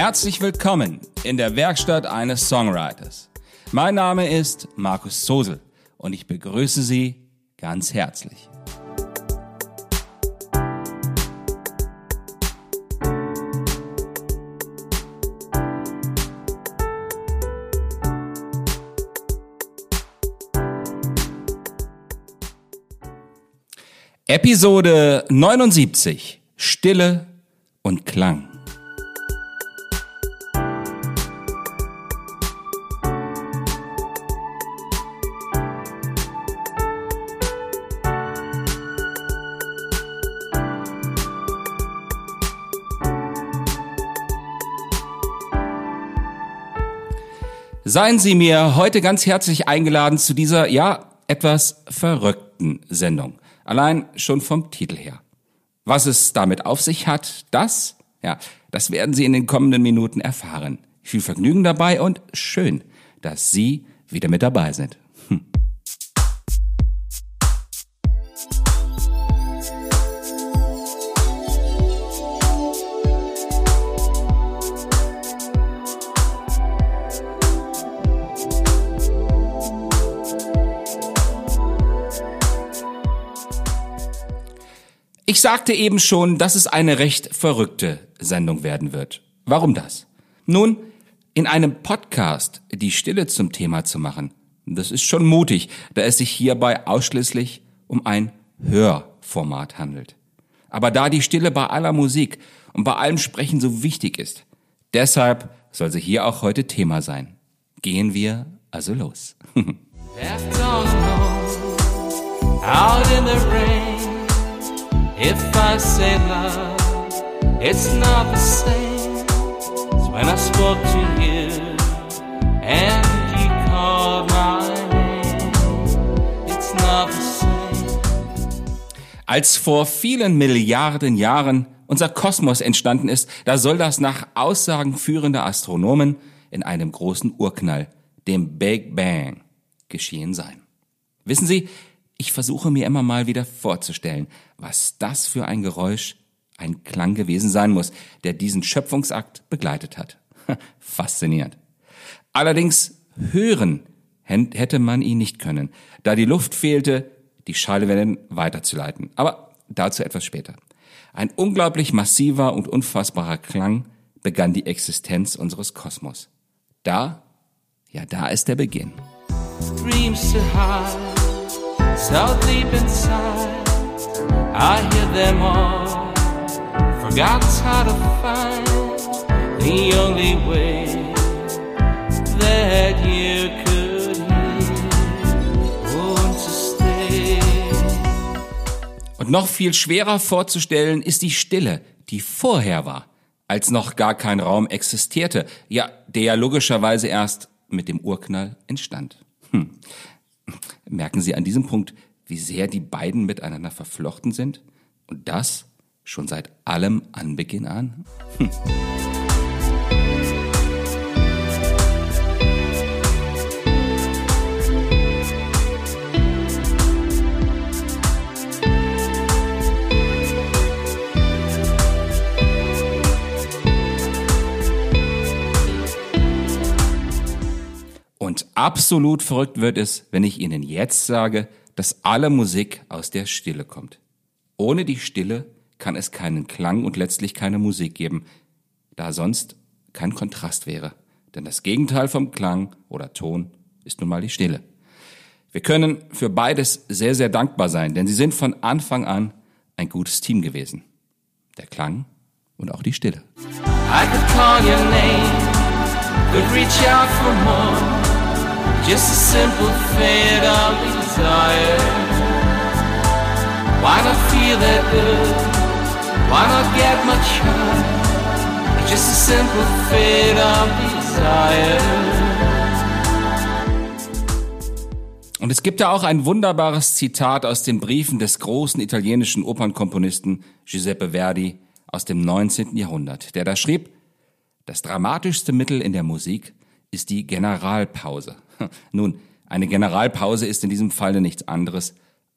Herzlich willkommen in der Werkstatt eines Songwriters. Mein Name ist Markus Sosel und ich begrüße Sie ganz herzlich. Episode 79 Stille und Klang. Seien Sie mir heute ganz herzlich eingeladen zu dieser, ja, etwas verrückten Sendung. Allein schon vom Titel her. Was es damit auf sich hat, das, ja, das werden Sie in den kommenden Minuten erfahren. Viel Vergnügen dabei und schön, dass Sie wieder mit dabei sind. Ich sagte eben schon, dass es eine recht verrückte Sendung werden wird. Warum das? Nun, in einem Podcast die Stille zum Thema zu machen, das ist schon mutig, da es sich hierbei ausschließlich um ein Hörformat handelt. Aber da die Stille bei aller Musik und bei allem Sprechen so wichtig ist, deshalb soll sie hier auch heute Thema sein. Gehen wir also los. If I say love, it's not the same as when I spoke to you and you called my name. It's not the same. Als vor vielen Milliarden Jahren unser Kosmos entstanden ist, da soll das nach Aussagen führender Astronomen in einem großen Urknall, dem Big Bang, geschehen sein. Wissen Sie, ich versuche mir immer mal wieder vorzustellen, was das für ein Geräusch, ein Klang gewesen sein muss, der diesen Schöpfungsakt begleitet hat. Faszinierend. Allerdings hören hätte man ihn nicht können, da die Luft fehlte, die Schallwellen weiterzuleiten. Aber dazu etwas später. Ein unglaublich massiver und unfassbarer Klang begann die Existenz unseres Kosmos. Da, ja, da ist der Beginn. Dreams to. So deep inside. I hear them all. Forgot how to find the only way that you could hear. Want to stay. Und noch viel schwerer vorzustellen ist die Stille, die vorher war, als noch gar kein Raum existierte, ja, der ja logischerweise erst mit dem Urknall entstand. Hm. Merken Sie an diesem Punkt, wie sehr die beiden miteinander verflochten sind? Und das schon seit allem Anbeginn an? Hm. Absolut verrückt wird es, wenn ich Ihnen jetzt sage, dass alle Musik aus der Stille kommt. Ohne die Stille kann es keinen Klang und letztlich keine Musik geben, da sonst kein Kontrast wäre. Denn das Gegenteil vom Klang oder Ton ist nun mal die Stille. Wir können für beides sehr, sehr dankbar sein, denn sie sind von Anfang an ein gutes Team gewesen. Der Klang und auch die Stille. I could call your name, could reach out for more. Just a simple fade of desire. Why not feel that good? Why not get higher? It's just a simple fade of desire. Und es gibt ja auch ein wunderbares Zitat aus den Briefen des großen italienischen Opernkomponisten Giuseppe Verdi aus dem 19. Jahrhundert, der da schrieb, das dramatischste Mittel in der Musik ist die Generalpause. Nun, eine Generalpause ist in diesem Falle nichts anderes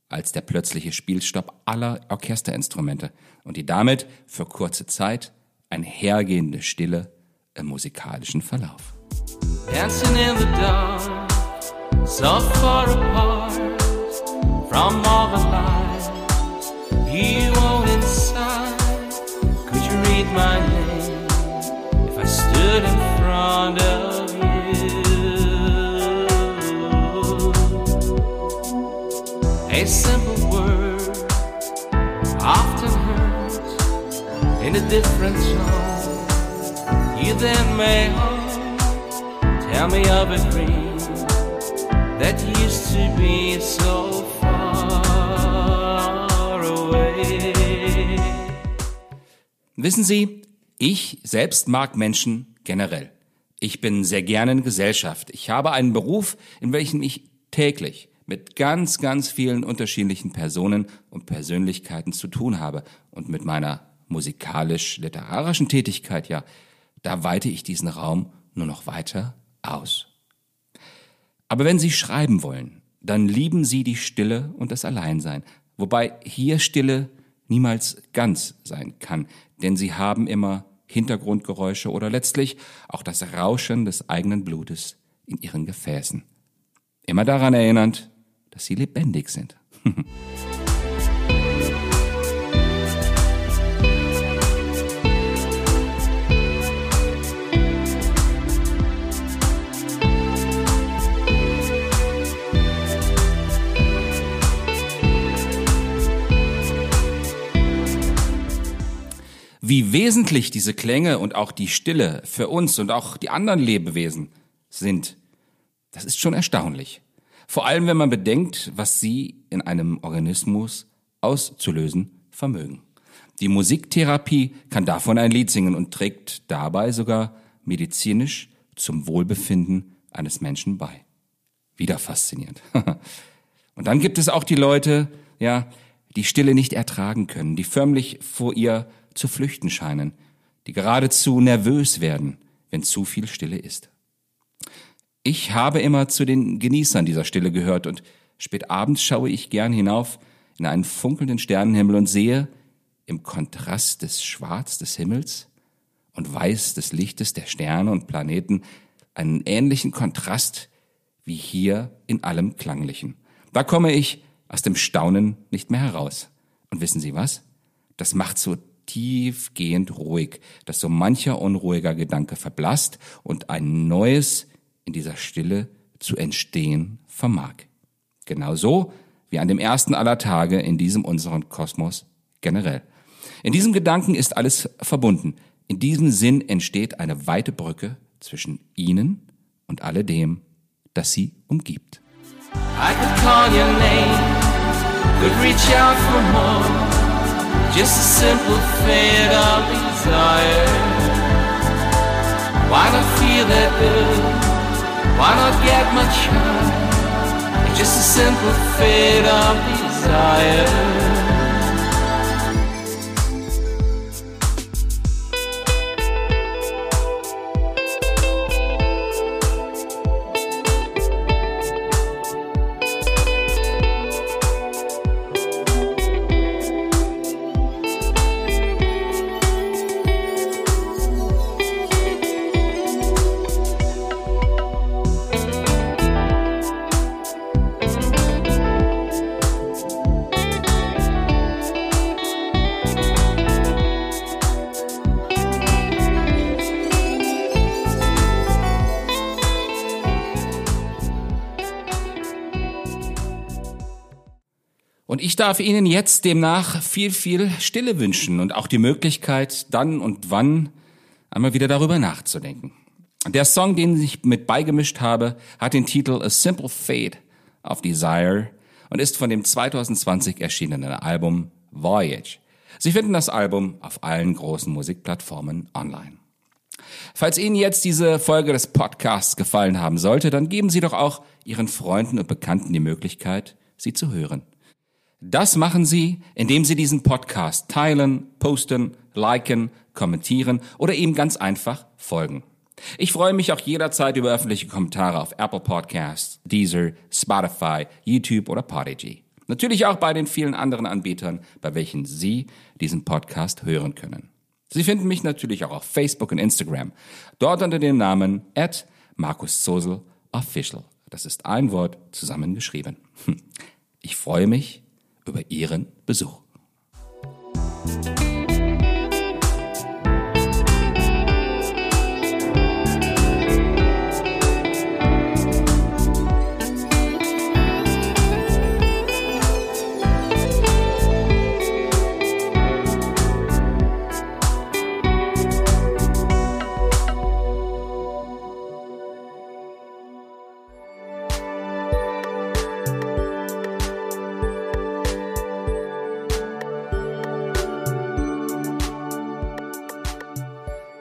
als der plötzliche Spielstopp aller Orchesterinstrumente und die damit für kurze Zeit einhergehende Stille im musikalischen Verlauf. Dancing in the dark, so far apart from all the lights you own inside. Could you read my name if I stood in front of A simple word often hurts in a different tone. You then may hold, tell me of a dream that used to be so far away. Wissen Sie, ich selbst mag Menschen generell. Ich bin sehr gerne in Gesellschaft. Ich habe einen Beruf, in welchem ich täglich mit ganz, ganz vielen unterschiedlichen Personen und Persönlichkeiten zu tun habe. Und mit meiner musikalisch-literarischen Tätigkeit, ja, da weite ich diesen Raum nur noch weiter aus. Aber wenn Sie schreiben wollen, dann lieben Sie die Stille und das Alleinsein, wobei hier Stille niemals ganz sein kann, denn Sie haben immer Hintergrundgeräusche oder letztlich auch das Rauschen des eigenen Blutes in Ihren Gefäßen. Immer daran erinnernd, dass Sie lebendig sind. Wie wesentlich diese Klänge und auch die Stille für uns und auch die anderen Lebewesen sind, das ist schon erstaunlich. Vor allem, wenn man bedenkt, was sie in einem Organismus auszulösen vermögen. Die Musiktherapie kann davon ein Lied singen und trägt dabei sogar medizinisch zum Wohlbefinden eines Menschen bei. Wieder faszinierend. und dann gibt es auch die Leute, ja, die Stille nicht ertragen können, die förmlich vor ihr zu flüchten scheinen, die geradezu nervös werden, wenn zu viel Stille ist. Ich habe immer zu den Genießern dieser Stille gehört und spät abends schaue ich gern hinauf in einen funkelnden Sternenhimmel und sehe im Kontrast des Schwarz des Himmels und Weiß des Lichtes der Sterne und Planeten einen ähnlichen Kontrast wie hier in allem Klanglichen. Da komme ich aus dem Staunen nicht mehr heraus. Und wissen Sie was? Das macht so tiefgehend ruhig, dass so mancher unruhiger Gedanke verblasst und ein neues in dieser Stille zu entstehen vermag. Genauso wie an dem ersten aller Tage in diesem unseren Kosmos generell. In diesem Gedanken ist alles verbunden. In diesem Sinn entsteht eine weite Brücke zwischen Ihnen und alledem, das Sie umgibt. I could call your name, could reach out for more. Just a simple fade of desire. Why not feel that good? Why not get much higher? It's just a simple fate of desire. Und ich darf Ihnen jetzt demnach viel, viel Stille wünschen und auch die Möglichkeit, dann und wann einmal wieder darüber nachzudenken. Der Song, den ich mit beigemischt habe, hat den Titel A Simple Fate of Desire und ist von dem 2020 erschienenen Album Voyage. Sie finden das Album auf allen großen Musikplattformen online. Falls Ihnen jetzt diese Folge des Podcasts gefallen haben sollte, dann geben Sie doch auch Ihren Freunden und Bekannten die Möglichkeit, sie zu hören. Das machen Sie, indem Sie diesen Podcast teilen, posten, liken, kommentieren oder ihm ganz einfach folgen. Ich freue mich auch jederzeit über öffentliche Kommentare auf Apple Podcasts, Deezer, Spotify, YouTube oder Podigy. Natürlich auch bei den vielen anderen Anbietern, bei welchen Sie diesen Podcast hören können. Sie finden mich natürlich auch auf Facebook und Instagram. Dort unter dem Namen at Markus Zosel Official. Das ist ein Wort zusammengeschrieben. Hm. Ich freue mich über Ihren Besuch.